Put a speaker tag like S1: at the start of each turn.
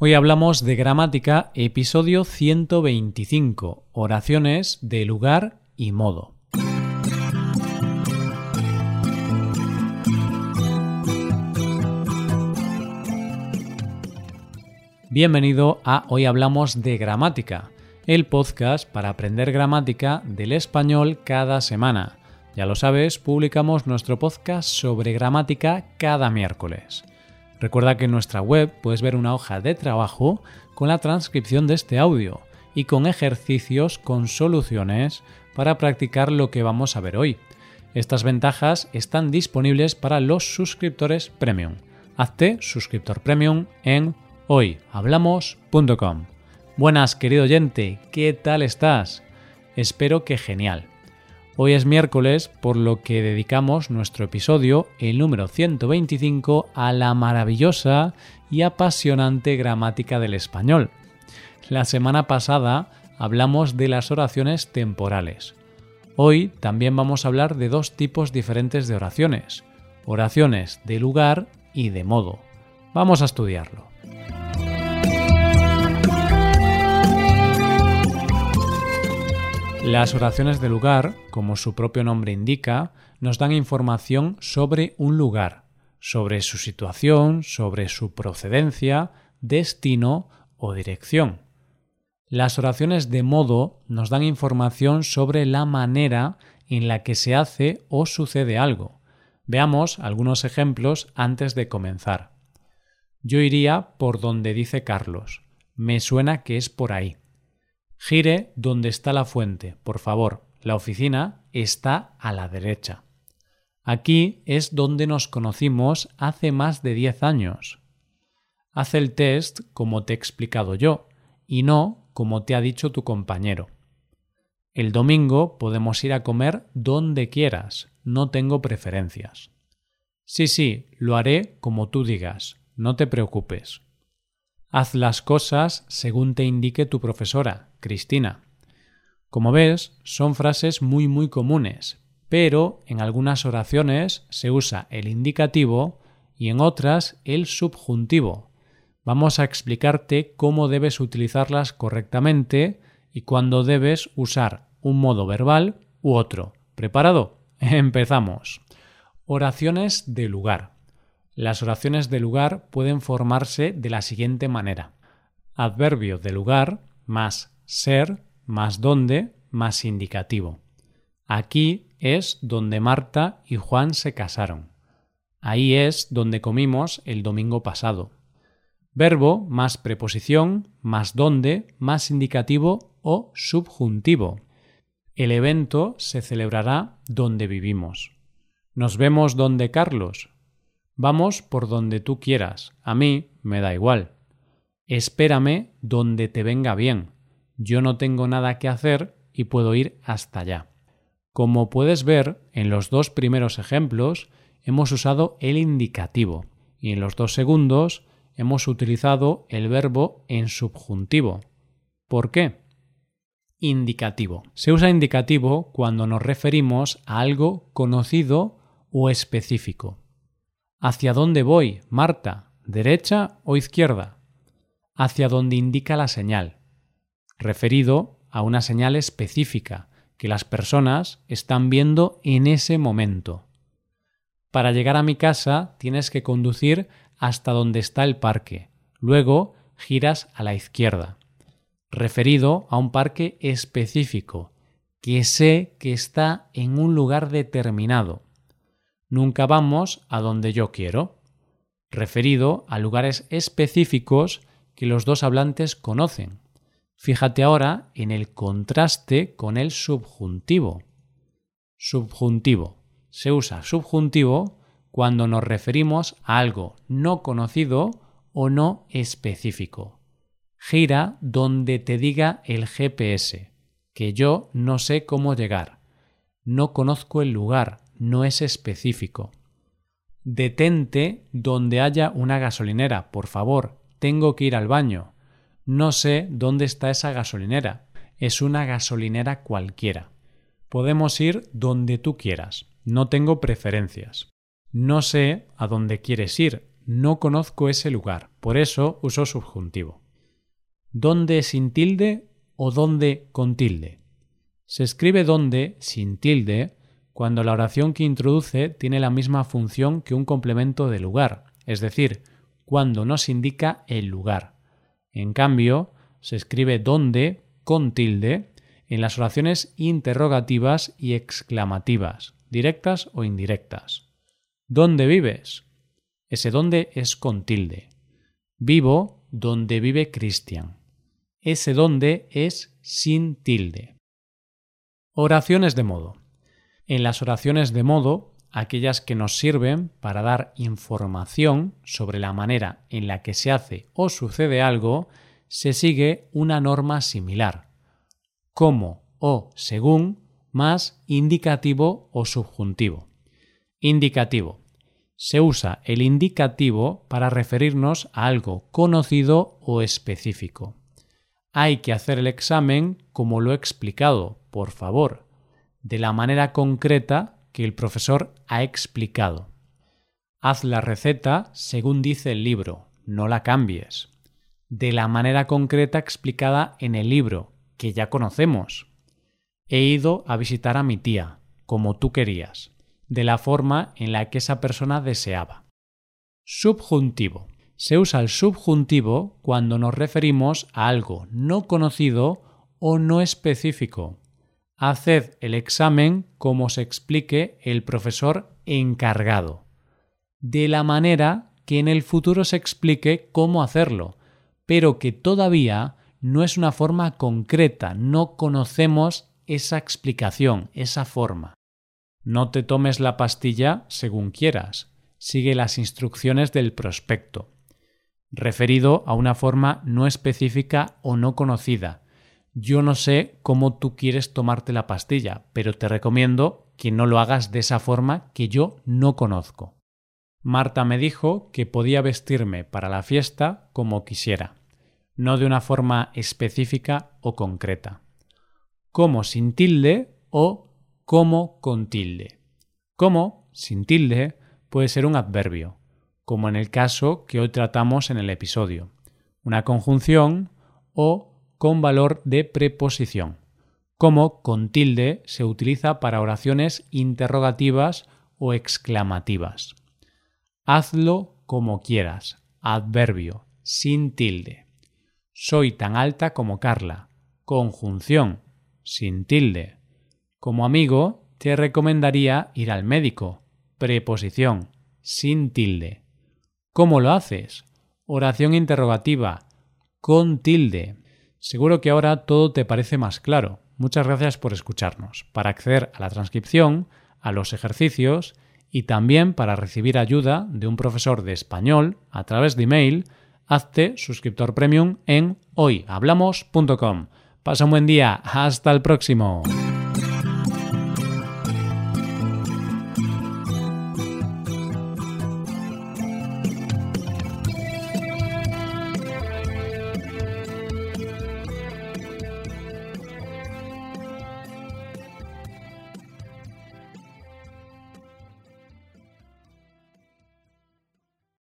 S1: Hoy hablamos de gramática, episodio 125, oraciones de lugar y modo. Bienvenido a Hoy Hablamos de Gramática, el podcast para aprender gramática del español cada semana. Ya lo sabes, publicamos nuestro podcast sobre gramática cada miércoles. Recuerda que en nuestra web puedes ver una hoja de trabajo con la transcripción de este audio y con ejercicios con soluciones para practicar lo que vamos a ver hoy. Estas ventajas están disponibles para los suscriptores premium. Hazte suscriptor premium en hoyhablamos.com. Buenas, querido oyente, ¿qué tal estás? Espero que genial. Hoy es miércoles, por lo que dedicamos nuestro episodio, el número 125, a la maravillosa y apasionante gramática del español. La semana pasada hablamos de las oraciones temporales. Hoy también vamos a hablar de dos tipos diferentes de oraciones, oraciones de lugar y de modo. Vamos a estudiarlo. Las oraciones de lugar, como su propio nombre indica, nos dan información sobre un lugar, sobre su situación, sobre su procedencia, destino o dirección. Las oraciones de modo nos dan información sobre la manera en la que se hace o sucede algo. Veamos algunos ejemplos antes de comenzar. Yo iría por donde dice Carlos. Me suena que es por ahí. Gire donde está la fuente, por favor. La oficina está a la derecha. Aquí es donde nos conocimos hace más de 10 años. Haz el test como te he explicado yo y no como te ha dicho tu compañero. El domingo podemos ir a comer donde quieras, no tengo preferencias. Sí, sí, lo haré como tú digas, no te preocupes. Haz las cosas según te indique tu profesora, Cristina. Como ves, son frases muy muy comunes, pero en algunas oraciones se usa el indicativo y en otras el subjuntivo. Vamos a explicarte cómo debes utilizarlas correctamente y cuándo debes usar un modo verbal u otro. ¿Preparado? Empezamos. Oraciones de lugar. Las oraciones de lugar pueden formarse de la siguiente manera. Adverbio de lugar más ser más donde más indicativo. Aquí es donde Marta y Juan se casaron. Ahí es donde comimos el domingo pasado. Verbo más preposición más donde más indicativo o subjuntivo. El evento se celebrará donde vivimos. Nos vemos donde Carlos. Vamos por donde tú quieras, a mí me da igual. Espérame donde te venga bien. Yo no tengo nada que hacer y puedo ir hasta allá. Como puedes ver, en los dos primeros ejemplos hemos usado el indicativo y en los dos segundos hemos utilizado el verbo en subjuntivo. ¿Por qué? Indicativo. Se usa indicativo cuando nos referimos a algo conocido o específico. ¿Hacia dónde voy, Marta? ¿Derecha o izquierda? Hacia donde indica la señal, referido a una señal específica que las personas están viendo en ese momento. Para llegar a mi casa tienes que conducir hasta donde está el parque, luego giras a la izquierda, referido a un parque específico que sé que está en un lugar determinado nunca vamos a donde yo quiero, referido a lugares específicos que los dos hablantes conocen. Fíjate ahora en el contraste con el subjuntivo. Subjuntivo. Se usa subjuntivo cuando nos referimos a algo no conocido o no específico. Gira donde te diga el GPS, que yo no sé cómo llegar. No conozco el lugar, no es específico. Detente donde haya una gasolinera, por favor, tengo que ir al baño. No sé dónde está esa gasolinera. Es una gasolinera cualquiera. Podemos ir donde tú quieras. No tengo preferencias. No sé a dónde quieres ir. no conozco ese lugar, por eso uso subjuntivo. ¿Dónde sin tilde o dónde con tilde? Se escribe dónde sin tilde cuando la oración que introduce tiene la misma función que un complemento de lugar, es decir, cuando nos indica el lugar. En cambio, se escribe dónde con tilde en las oraciones interrogativas y exclamativas, directas o indirectas. ¿Dónde vives? Ese dónde es con tilde. Vivo donde vive Cristian. Ese dónde es sin tilde. Oraciones de modo. En las oraciones de modo, aquellas que nos sirven para dar información sobre la manera en la que se hace o sucede algo, se sigue una norma similar. Como o según más indicativo o subjuntivo. Indicativo. Se usa el indicativo para referirnos a algo conocido o específico. Hay que hacer el examen como lo he explicado, por favor, de la manera concreta que el profesor ha explicado. Haz la receta según dice el libro, no la cambies. De la manera concreta explicada en el libro, que ya conocemos. He ido a visitar a mi tía, como tú querías de la forma en la que esa persona deseaba. Subjuntivo. Se usa el subjuntivo cuando nos referimos a algo no conocido o no específico. Haced el examen como se explique el profesor encargado, de la manera que en el futuro se explique cómo hacerlo, pero que todavía no es una forma concreta, no conocemos esa explicación, esa forma. No te tomes la pastilla según quieras. Sigue las instrucciones del prospecto. Referido a una forma no específica o no conocida. Yo no sé cómo tú quieres tomarte la pastilla, pero te recomiendo que no lo hagas de esa forma que yo no conozco. Marta me dijo que podía vestirme para la fiesta como quisiera, no de una forma específica o concreta. Como sin tilde o como con tilde. Como, sin tilde, puede ser un adverbio, como en el caso que hoy tratamos en el episodio, una conjunción o con valor de preposición. Como con tilde se utiliza para oraciones interrogativas o exclamativas. Hazlo como quieras, adverbio, sin tilde. Soy tan alta como Carla, conjunción, sin tilde. Como amigo, te recomendaría ir al médico. Preposición, sin tilde. ¿Cómo lo haces? Oración interrogativa, con tilde. Seguro que ahora todo te parece más claro. Muchas gracias por escucharnos. Para acceder a la transcripción, a los ejercicios y también para recibir ayuda de un profesor de español a través de email, hazte suscriptor premium en hoyhablamos.com. Pasa un buen día. Hasta el próximo.